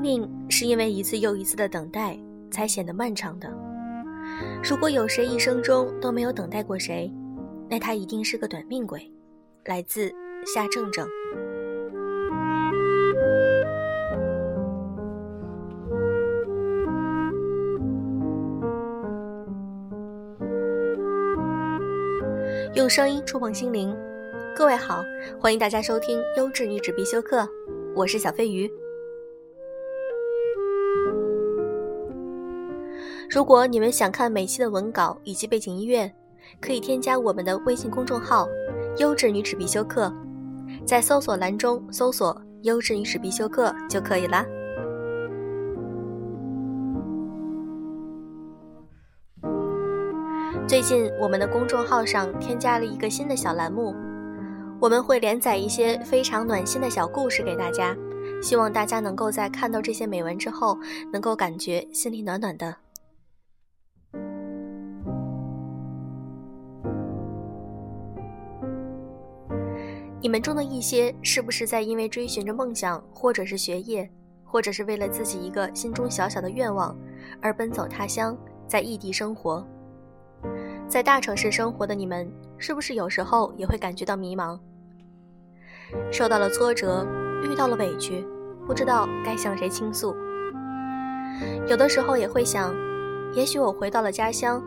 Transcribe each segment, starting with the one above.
命是因为一次又一次的等待才显得漫长的。如果有谁一生中都没有等待过谁，那他一定是个短命鬼。来自夏正正。用声音触碰心灵，各位好，欢迎大家收听《优质女纸必修课》，我是小飞鱼。如果你们想看每期的文稿以及背景音乐，可以添加我们的微信公众号“优质女纸必修课”，在搜索栏中搜索“优质女纸必修课”就可以啦。最近，我们的公众号上添加了一个新的小栏目，我们会连载一些非常暖心的小故事给大家，希望大家能够在看到这些美文之后，能够感觉心里暖暖的。你们中的一些，是不是在因为追寻着梦想，或者是学业，或者是为了自己一个心中小小的愿望，而奔走他乡，在异地生活？在大城市生活的你们，是不是有时候也会感觉到迷茫？受到了挫折，遇到了委屈，不知道该向谁倾诉。有的时候也会想，也许我回到了家乡，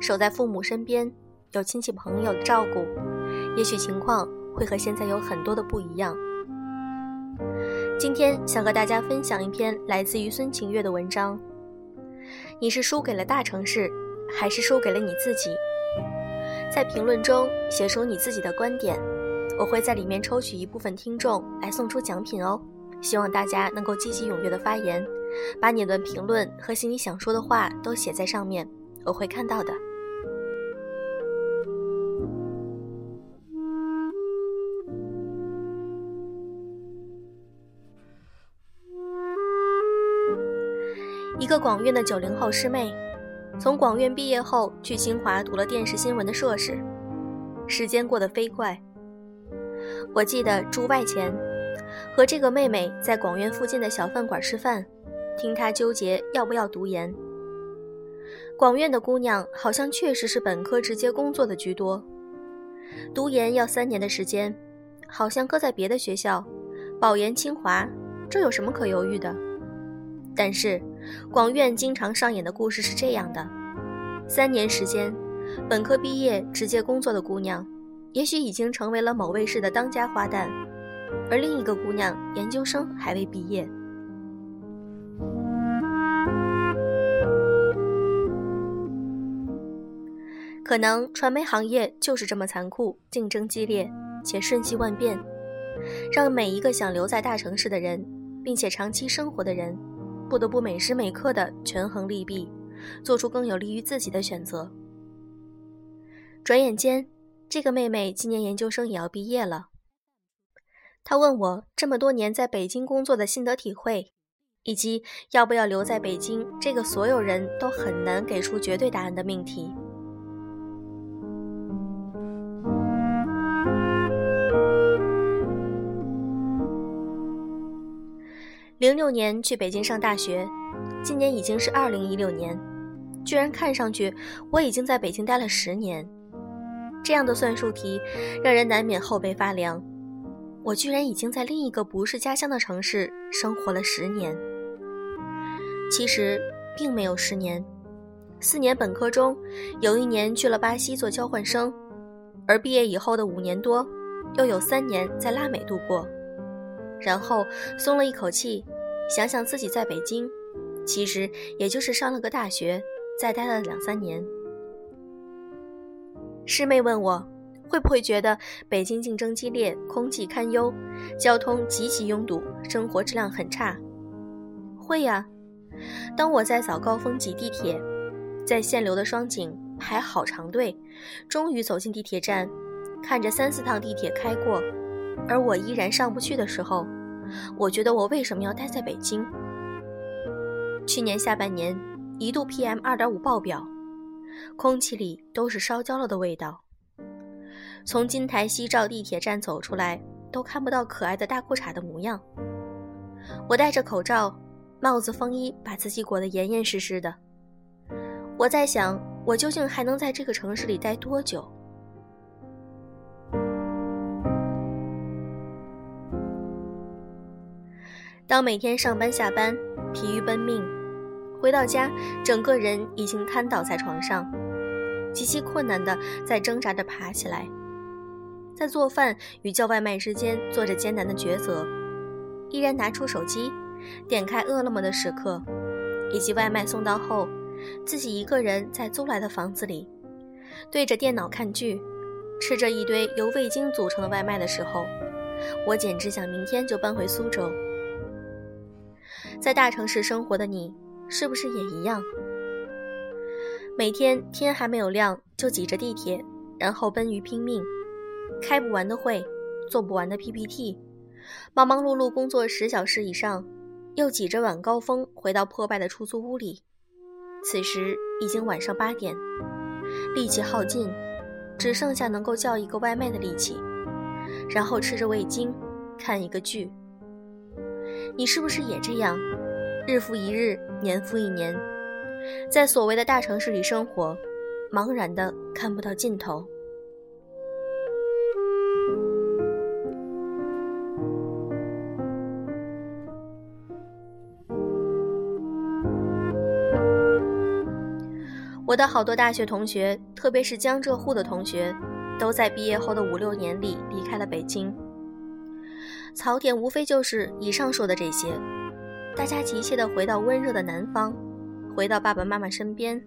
守在父母身边，有亲戚朋友的照顾，也许情况会和现在有很多的不一样。今天想和大家分享一篇来自于孙晴月的文章。你是输给了大城市？还是输给了你自己。在评论中写出你自己的观点，我会在里面抽取一部分听众来送出奖品哦。希望大家能够积极踊跃的发言，把你的评论和心里想说的话都写在上面，我会看到的。一个广院的九零后师妹。从广院毕业后，去清华读了电视新闻的硕士。时间过得飞快。我记得住外前，和这个妹妹在广院附近的小饭馆吃饭，听她纠结要不要读研。广院的姑娘好像确实是本科直接工作的居多，读研要三年的时间，好像搁在别的学校，保研清华，这有什么可犹豫的？但是。广院经常上演的故事是这样的：三年时间，本科毕业直接工作的姑娘，也许已经成为了某卫视的当家花旦；而另一个姑娘，研究生还未毕业。可能传媒行业就是这么残酷，竞争激烈，且瞬息万变，让每一个想留在大城市的人，并且长期生活的人。不得不每时每刻的权衡利弊，做出更有利于自己的选择。转眼间，这个妹妹今年研究生也要毕业了。她问我这么多年在北京工作的心得体会，以及要不要留在北京这个所有人都很难给出绝对答案的命题。零六年去北京上大学，今年已经是二零一六年，居然看上去我已经在北京待了十年。这样的算术题让人难免后背发凉。我居然已经在另一个不是家乡的城市生活了十年。其实并没有十年，四年本科中有一年去了巴西做交换生，而毕业以后的五年多，又有三年在拉美度过，然后松了一口气。想想自己在北京，其实也就是上了个大学，再待了两三年。师妹问我，会不会觉得北京竞争激烈，空气堪忧，交通极其拥堵，生活质量很差？会呀。当我在早高峰挤地铁，在限流的双井排好长队，终于走进地铁站，看着三四趟地铁开过，而我依然上不去的时候。我觉得我为什么要待在北京？去年下半年一度 PM 二点五爆表，空气里都是烧焦了的味道。从金台西照地铁站走出来，都看不到可爱的大裤衩的模样。我戴着口罩，帽子、风衣把自己裹得严严实实的。我在想，我究竟还能在这个城市里待多久？当每天上班下班，疲于奔命，回到家，整个人已经瘫倒在床上，极其困难的在挣扎着爬起来，在做饭与叫外卖之间做着艰难的抉择，依然拿出手机，点开饿了么的时刻，以及外卖送到后。自己一个人在租来的房子里，对着电脑看剧，吃着一堆由味精组成的外卖的时候，我简直想明天就搬回苏州。在大城市生活的你，是不是也一样？每天天还没有亮就挤着地铁，然后奔于拼命，开不完的会，做不完的 PPT，忙忙碌碌工作十小时以上，又挤着晚高峰回到破败的出租屋里。此时已经晚上八点，力气耗尽，只剩下能够叫一个外卖的力气，然后吃着味精，看一个剧。你是不是也这样，日复一日，年复一年，在所谓的大城市里生活，茫然的看不到尽头？我的好多大学同学，特别是江浙沪的同学，都在毕业后的五六年里离开了北京。槽点无非就是以上说的这些，大家急切地回到温热的南方，回到爸爸妈妈身边。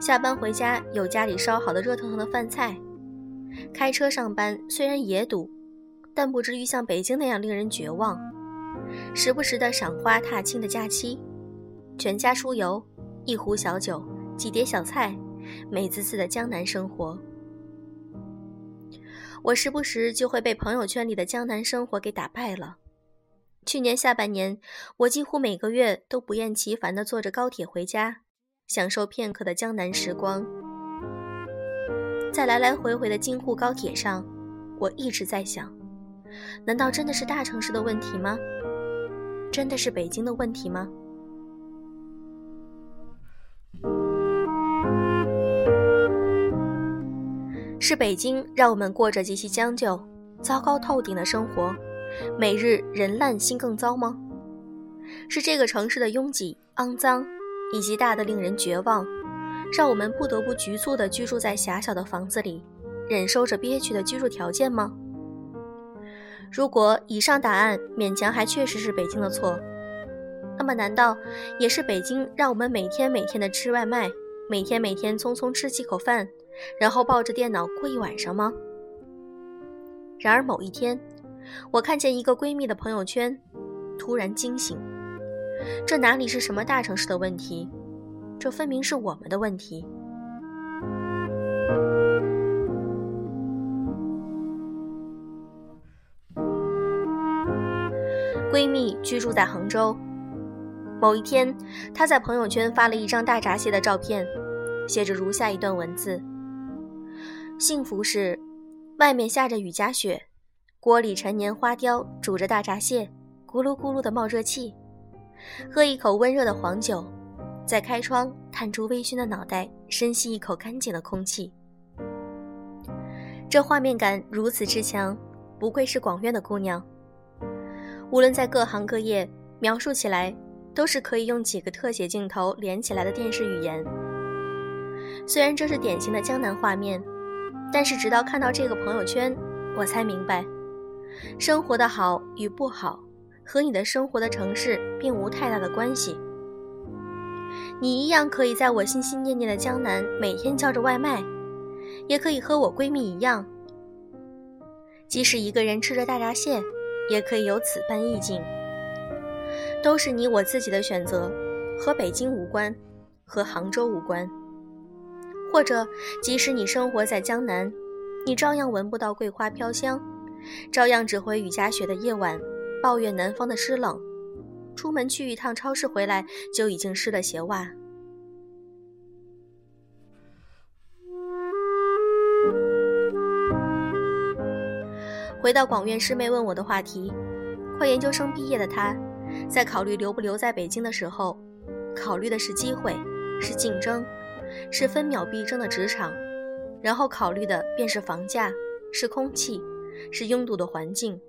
下班回家有家里烧好的热腾腾的饭菜，开车上班虽然也堵，但不至于像北京那样令人绝望。时不时的赏花踏青的假期，全家出游，一壶小酒。几碟小菜，美滋滋的江南生活。我时不时就会被朋友圈里的江南生活给打败了。去年下半年，我几乎每个月都不厌其烦地坐着高铁回家，享受片刻的江南时光。在来来回回的京沪高铁上，我一直在想：难道真的是大城市的问题吗？真的是北京的问题吗？是北京让我们过着极其将就、糟糕透顶的生活，每日人烂心更糟吗？是这个城市的拥挤、肮脏以及大的令人绝望，让我们不得不局促地居住在狭小的房子里，忍受着憋屈的居住条件吗？如果以上答案勉强还确实是北京的错，那么难道也是北京让我们每天每天的吃外卖，每天每天匆匆吃几口饭？然后抱着电脑过一晚上吗？然而某一天，我看见一个闺蜜的朋友圈，突然惊醒：这哪里是什么大城市的问题？这分明是我们的问题。闺蜜居住在杭州，某一天，她在朋友圈发了一张大闸蟹的照片，写着如下一段文字。幸福是，外面下着雨夹雪，锅里陈年花雕煮着大闸蟹，咕噜咕噜的冒热气，喝一口温热的黄酒，再开窗探出微醺的脑袋，深吸一口干净的空气。这画面感如此之强，不愧是广院的姑娘。无论在各行各业，描述起来都是可以用几个特写镜头连起来的电视语言。虽然这是典型的江南画面。但是直到看到这个朋友圈，我才明白，生活的好与不好和你的生活的城市并无太大的关系。你一样可以在我心心念念的江南每天叫着外卖，也可以和我闺蜜一样，即使一个人吃着大闸蟹，也可以有此般意境。都是你我自己的选择，和北京无关，和杭州无关。或者，即使你生活在江南，你照样闻不到桂花飘香，照样只会雨夹雪的夜晚抱怨南方的湿冷，出门去一趟超市回来就已经湿了鞋袜。回到广院师妹问我的话题，快研究生毕业的她，在考虑留不留在北京的时候，考虑的是机会，是竞争，是分秒必争的职场，然后考虑的便是房价，是空气，是拥堵的环境。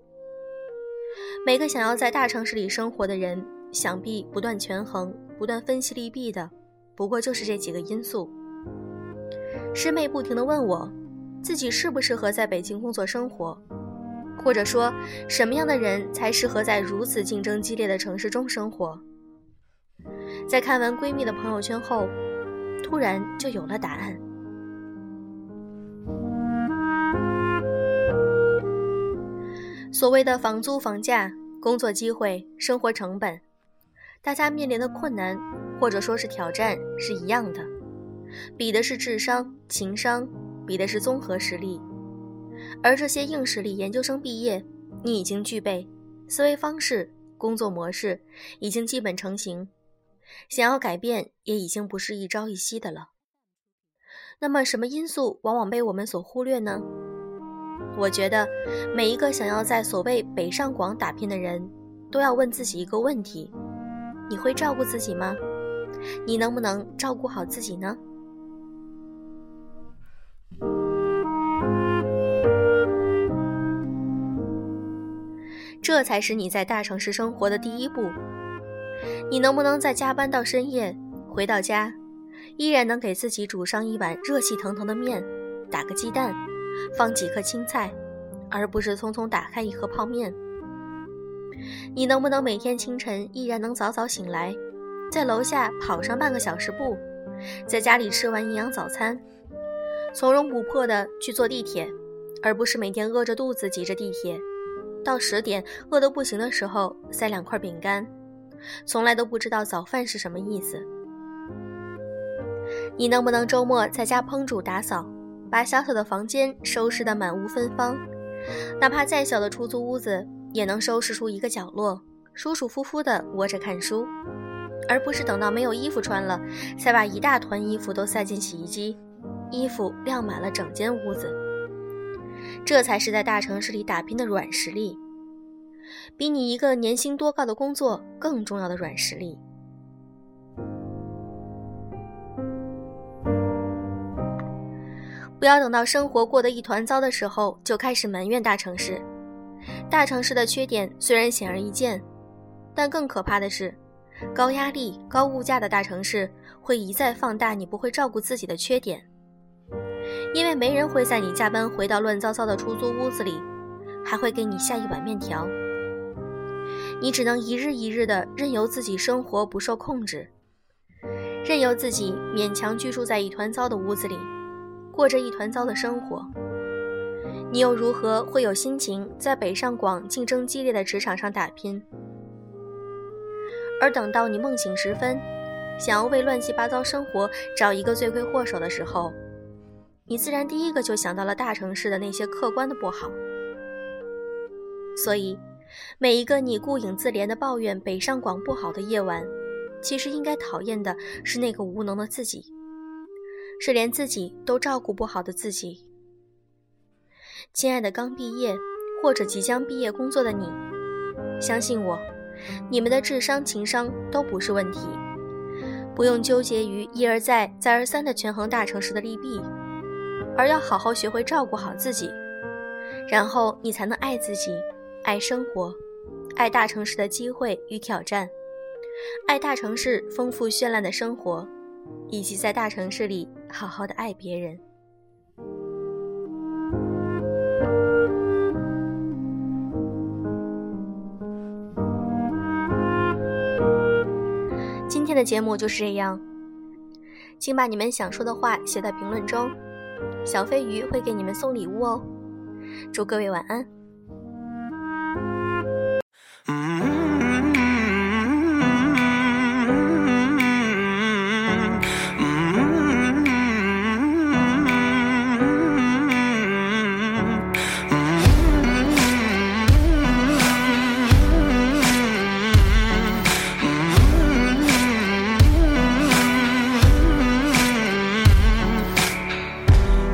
每个想要在大城市里生活的人，想必不断权衡、不断分析利弊的，不过就是这几个因素。师妹不停地问我，自己适不适合在北京工作生活，或者说，什么样的人才适合在如此竞争激烈的城市中生活？在看完闺蜜的朋友圈后，突然就有了答案。所谓的房租、房价、工作机会、生活成本，大家面临的困难或者说是挑战是一样的，比的是智商、情商，比的是综合实力。而这些硬实力，研究生毕业你已经具备，思维方式、工作模式已经基本成型，想要改变也已经不是一朝一夕的了。那么，什么因素往往被我们所忽略呢？我觉得，每一个想要在所谓北上广打拼的人，都要问自己一个问题：你会照顾自己吗？你能不能照顾好自己呢？这才是你在大城市生活的第一步。你能不能在加班到深夜，回到家，依然能给自己煮上一碗热气腾腾的面，打个鸡蛋？放几颗青菜，而不是匆匆打开一盒泡面。你能不能每天清晨依然能早早醒来，在楼下跑上半个小时步，在家里吃完营养早餐，从容不迫地去坐地铁，而不是每天饿着肚子挤着地铁，到十点饿得不行的时候塞两块饼干，从来都不知道早饭是什么意思。你能不能周末在家烹煮打扫？把小小的房间收拾得满屋芬芳，哪怕再小的出租屋子，也能收拾出一个角落，舒舒服服地窝着看书，而不是等到没有衣服穿了，才把一大团衣服都塞进洗衣机，衣服晾满了整间屋子。这才是在大城市里打拼的软实力，比你一个年薪多高的工作更重要的软实力。不要等到生活过得一团糟的时候，就开始埋怨大城市。大城市的缺点虽然显而易见，但更可怕的是，高压力、高物价的大城市会一再放大你不会照顾自己的缺点。因为没人会在你加班回到乱糟糟的出租屋子里，还会给你下一碗面条。你只能一日一日的任由自己生活不受控制，任由自己勉强居住在一团糟的屋子里。过着一团糟的生活，你又如何会有心情在北上广竞争激烈的职场上打拼？而等到你梦醒时分，想要为乱七八糟生活找一个罪魁祸首的时候，你自然第一个就想到了大城市的那些客观的不好。所以，每一个你顾影自怜的抱怨北上广不好的夜晚，其实应该讨厌的是那个无能的自己。是连自己都照顾不好的自己。亲爱的，刚毕业或者即将毕业工作的你，相信我，你们的智商、情商都不是问题，不用纠结于一而再、再而三的权衡大城市的利弊，而要好好学会照顾好自己，然后你才能爱自己、爱生活、爱大城市的机会与挑战，爱大城市丰富绚烂的生活。以及在大城市里好好的爱别人。今天的节目就是这样，请把你们想说的话写在评论中，小飞鱼会给你们送礼物哦。祝各位晚安。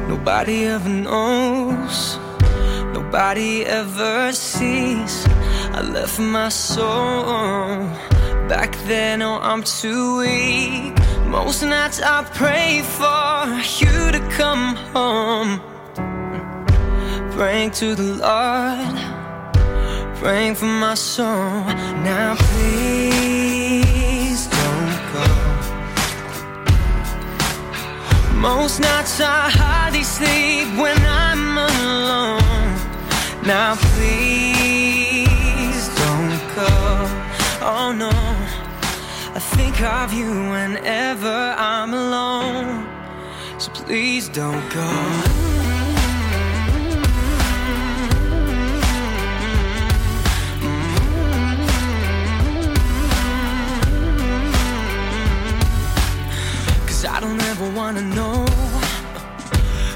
Nobody ever knows, nobody ever left my soul. Back then, oh, I'm too weak. Most nights I pray for you to come home. Praying to the Lord, praying for my soul. Now, please don't go. Most nights I hardly sleep when I'm alone. Now, please Oh no, I think of you whenever I'm alone. So please don't go. Cause I don't ever wanna know.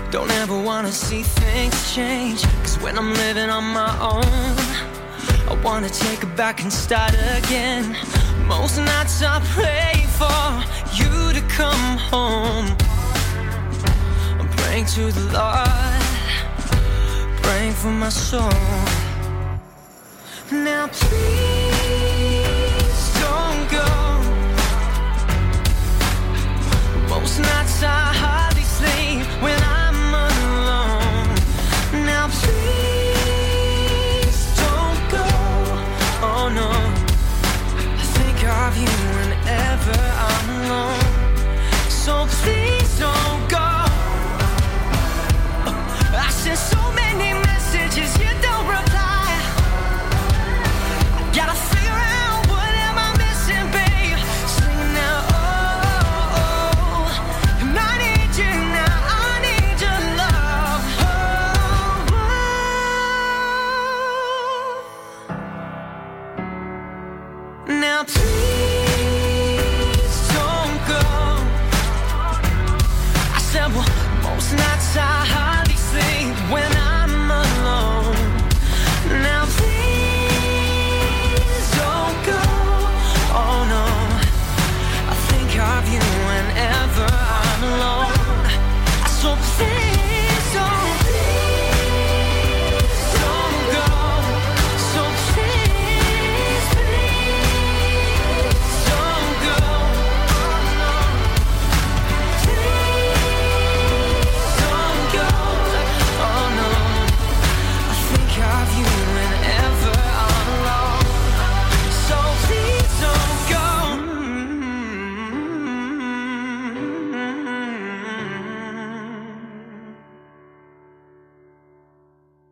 Don't ever wanna see things change. Cause when I'm living on my own, wanna take it back and start again. Most nights I pray for you to come home. I'm praying to the Lord, praying for my soul. Now please